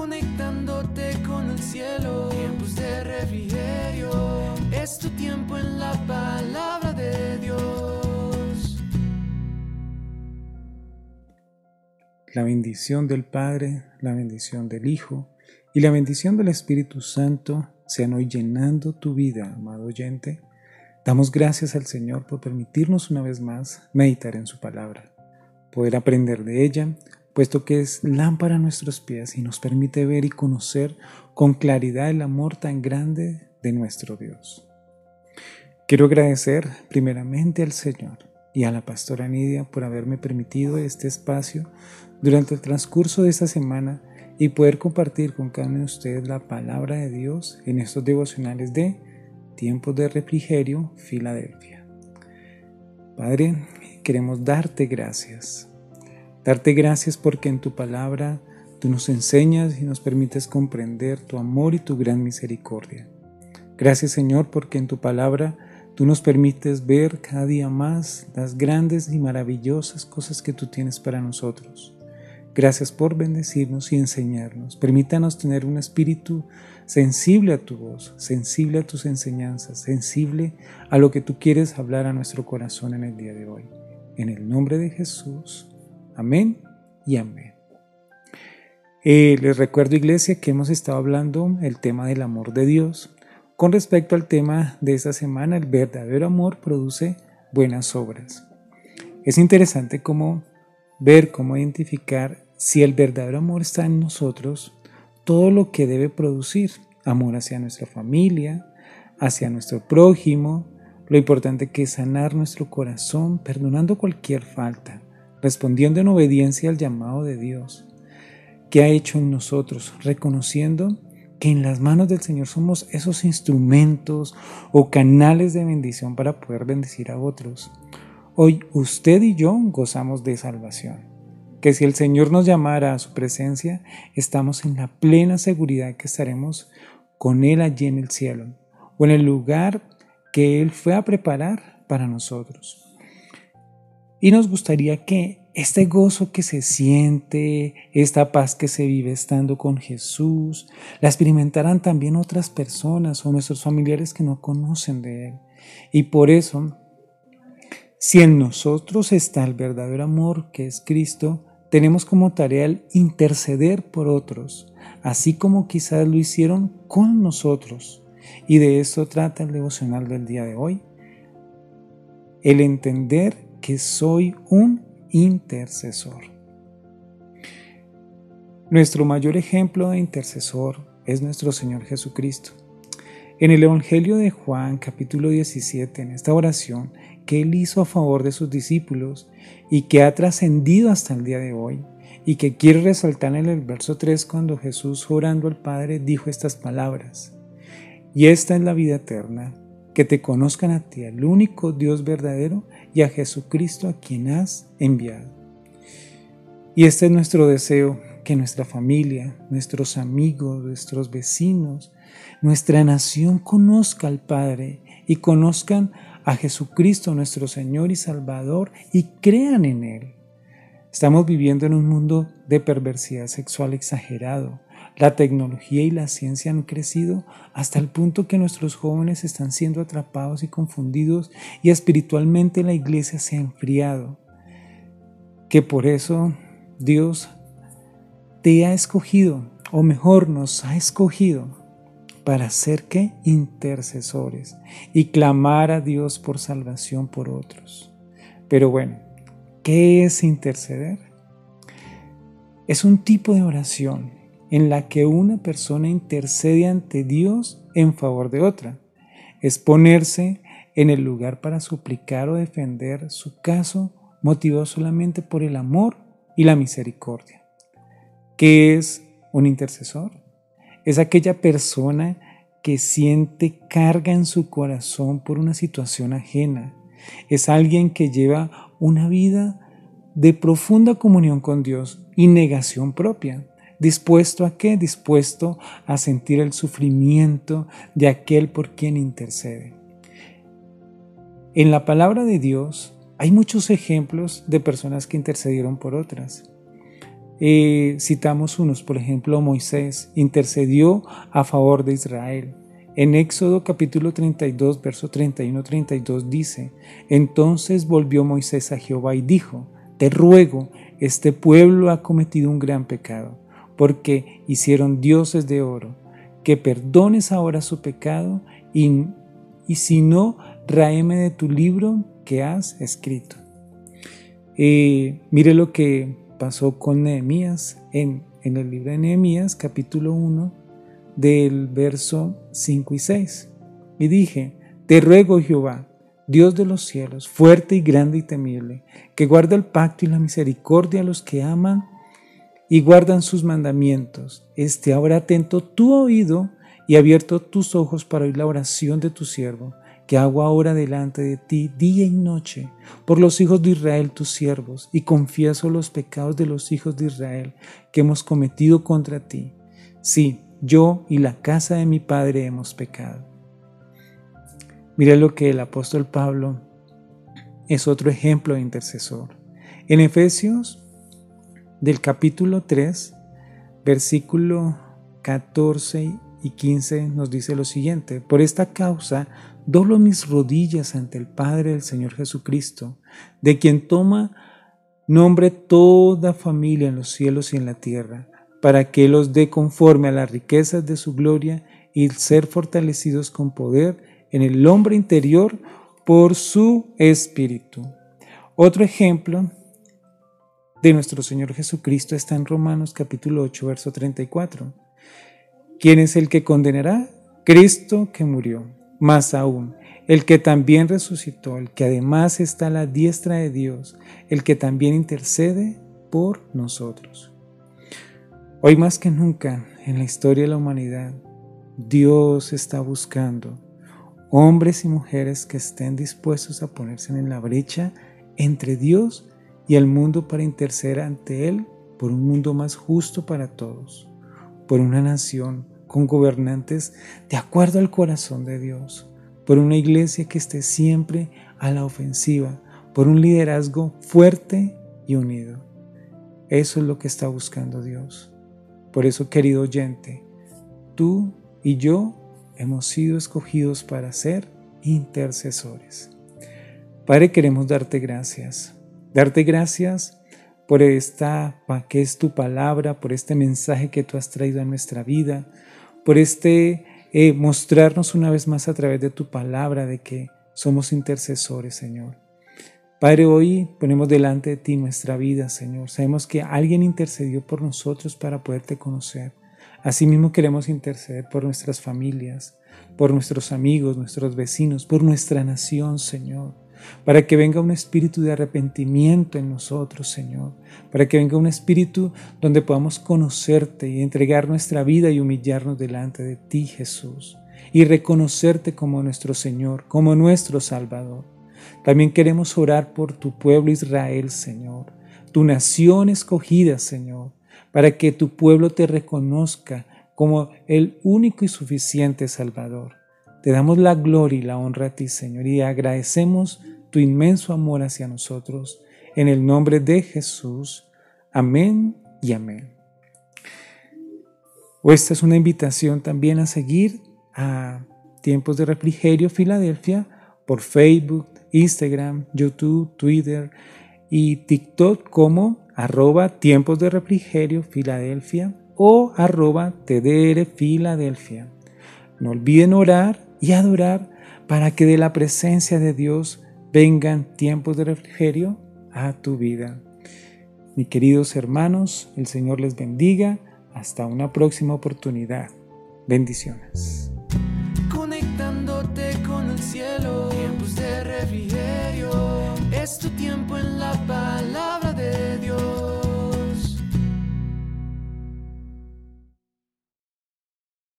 conectándote con el cielo. Tiempos de refrigerio, es tu tiempo en la palabra de Dios. La bendición del Padre, la bendición del Hijo y la bendición del Espíritu Santo sean hoy llenando tu vida, amado oyente. Damos gracias al Señor por permitirnos una vez más meditar en su palabra, poder aprender de ella, puesto que es lámpara a nuestros pies y nos permite ver y conocer con claridad el amor tan grande de nuestro Dios. Quiero agradecer primeramente al Señor y a la pastora Nidia por haberme permitido este espacio durante el transcurso de esta semana y poder compartir con cada uno de ustedes la palabra de Dios en estos devocionales de Tiempos de Refrigerio, Filadelfia. Padre, queremos darte gracias Darte gracias porque en tu palabra tú nos enseñas y nos permites comprender tu amor y tu gran misericordia. Gracias Señor porque en tu palabra tú nos permites ver cada día más las grandes y maravillosas cosas que tú tienes para nosotros. Gracias por bendecirnos y enseñarnos. Permítanos tener un espíritu sensible a tu voz, sensible a tus enseñanzas, sensible a lo que tú quieres hablar a nuestro corazón en el día de hoy. En el nombre de Jesús. Amén y amén. Eh, les recuerdo, iglesia, que hemos estado hablando el tema del amor de Dios. Con respecto al tema de esta semana, el verdadero amor produce buenas obras. Es interesante cómo ver, cómo identificar si el verdadero amor está en nosotros, todo lo que debe producir. Amor hacia nuestra familia, hacia nuestro prójimo, lo importante que es sanar nuestro corazón, perdonando cualquier falta, respondiendo en obediencia al llamado de Dios que ha hecho en nosotros, reconociendo que en las manos del Señor somos esos instrumentos o canales de bendición para poder bendecir a otros. Hoy usted y yo gozamos de salvación, que si el Señor nos llamara a su presencia, estamos en la plena seguridad que estaremos con Él allí en el cielo o en el lugar que Él fue a preparar para nosotros. Y nos gustaría que este gozo que se siente, esta paz que se vive estando con Jesús, la experimentaran también otras personas o nuestros familiares que no conocen de Él. Y por eso, si en nosotros está el verdadero amor que es Cristo, tenemos como tarea el interceder por otros, así como quizás lo hicieron con nosotros. Y de esto trata el devocional del día de hoy. El entender que soy un intercesor. Nuestro mayor ejemplo de intercesor es nuestro Señor Jesucristo. En el Evangelio de Juan capítulo 17, en esta oración que Él hizo a favor de sus discípulos y que ha trascendido hasta el día de hoy, y que quiere resaltar en el verso 3 cuando Jesús orando al Padre dijo estas palabras, y esta es la vida eterna, que te conozcan a ti, el único Dios verdadero, y a Jesucristo a quien has enviado. Y este es nuestro deseo, que nuestra familia, nuestros amigos, nuestros vecinos, nuestra nación conozca al Padre y conozcan a Jesucristo nuestro Señor y Salvador y crean en Él. Estamos viviendo en un mundo de perversidad sexual exagerado, la tecnología y la ciencia han crecido hasta el punto que nuestros jóvenes están siendo atrapados y confundidos y espiritualmente la iglesia se ha enfriado. Que por eso Dios te ha escogido, o mejor nos ha escogido, para ser que intercesores y clamar a Dios por salvación por otros. Pero bueno, ¿qué es interceder? Es un tipo de oración en la que una persona intercede ante Dios en favor de otra. Es ponerse en el lugar para suplicar o defender su caso motivado solamente por el amor y la misericordia. ¿Qué es un intercesor? Es aquella persona que siente carga en su corazón por una situación ajena. Es alguien que lleva una vida de profunda comunión con Dios y negación propia. ¿Dispuesto a qué? Dispuesto a sentir el sufrimiento de aquel por quien intercede. En la palabra de Dios hay muchos ejemplos de personas que intercedieron por otras. eh, citamos unos, por ejemplo, Moisés intercedió a favor de Israel. En Éxodo capítulo 32, verso 31-32 dice, Entonces volvió Moisés a Jehová y dijo, Te ruego, este pueblo ha cometido un gran pecado, porque hicieron dioses de oro, que perdones ahora su pecado y, y si no, raeme de tu libro que has escrito. Eh, mire lo que pasó con Nehemías en, en el libro de Nehemías, capítulo 1, del verso 5 y 6. Y dije, te ruego Jehová, Dios de los cielos, fuerte y grande y temible, que guarda el pacto y la misericordia a los que aman y guardan sus mandamientos. Esté ahora atento tu oído y abierto tus ojos para oír la oración de tu siervo, que hago ahora delante de ti día y noche, por los hijos de Israel tus siervos, y confieso los pecados de los hijos de Israel que hemos cometido contra ti. Sí, yo y la casa de mi padre hemos pecado. Mira lo que el apóstol Pablo es otro ejemplo de intercesor. En Efesios del capítulo 3, versículo 14 y 15 nos dice lo siguiente, por esta causa doblo mis rodillas ante el Padre del Señor Jesucristo, de quien toma nombre toda familia en los cielos y en la tierra, para que los dé conforme a las riquezas de su gloria y ser fortalecidos con poder en el hombre interior por su espíritu. Otro ejemplo de nuestro Señor Jesucristo está en Romanos capítulo 8, verso 34. ¿Quién es el que condenará? Cristo que murió, más aún, el que también resucitó, el que además está a la diestra de Dios, el que también intercede por nosotros. Hoy más que nunca en la historia de la humanidad, Dios está buscando hombres y mujeres que estén dispuestos a ponerse en la brecha entre Dios y el mundo para interceder ante Él por un mundo más justo para todos, por una nación con gobernantes de acuerdo al corazón de Dios, por una iglesia que esté siempre a la ofensiva, por un liderazgo fuerte y unido. Eso es lo que está buscando Dios. Por eso, querido oyente, tú y yo hemos sido escogidos para ser intercesores. Padre, queremos darte gracias Darte gracias por esta, que es tu palabra, por este mensaje que tú has traído a nuestra vida, por este eh, mostrarnos una vez más a través de tu palabra de que somos intercesores, Señor. Padre, hoy ponemos delante de ti nuestra vida, Señor. Sabemos que alguien intercedió por nosotros para poderte conocer. Asimismo queremos interceder por nuestras familias, por nuestros amigos, nuestros vecinos, por nuestra nación, Señor para que venga un espíritu de arrepentimiento en nosotros, Señor, para que venga un espíritu donde podamos conocerte y entregar nuestra vida y humillarnos delante de ti, Jesús, y reconocerte como nuestro Señor, como nuestro Salvador. También queremos orar por tu pueblo Israel, Señor, tu nación escogida, Señor, para que tu pueblo te reconozca como el único y suficiente Salvador. Te damos la gloria y la honra a ti, Señor, y agradecemos tu inmenso amor hacia nosotros. En el nombre de Jesús. Amén y amén. esta es una invitación también a seguir a Tiempos de Refrigerio Filadelfia por Facebook, Instagram, YouTube, Twitter y TikTok como arroba Tiempos de Refrigerio Filadelfia o arroba TDR Filadelfia. No olviden orar y adorar para que de la presencia de Dios vengan tiempos de refrigerio a tu vida. Mis queridos hermanos, el Señor les bendiga. Hasta una próxima oportunidad. Bendiciones. Conectándote con el cielo, tiempos de refrigerio. Es tu tiempo en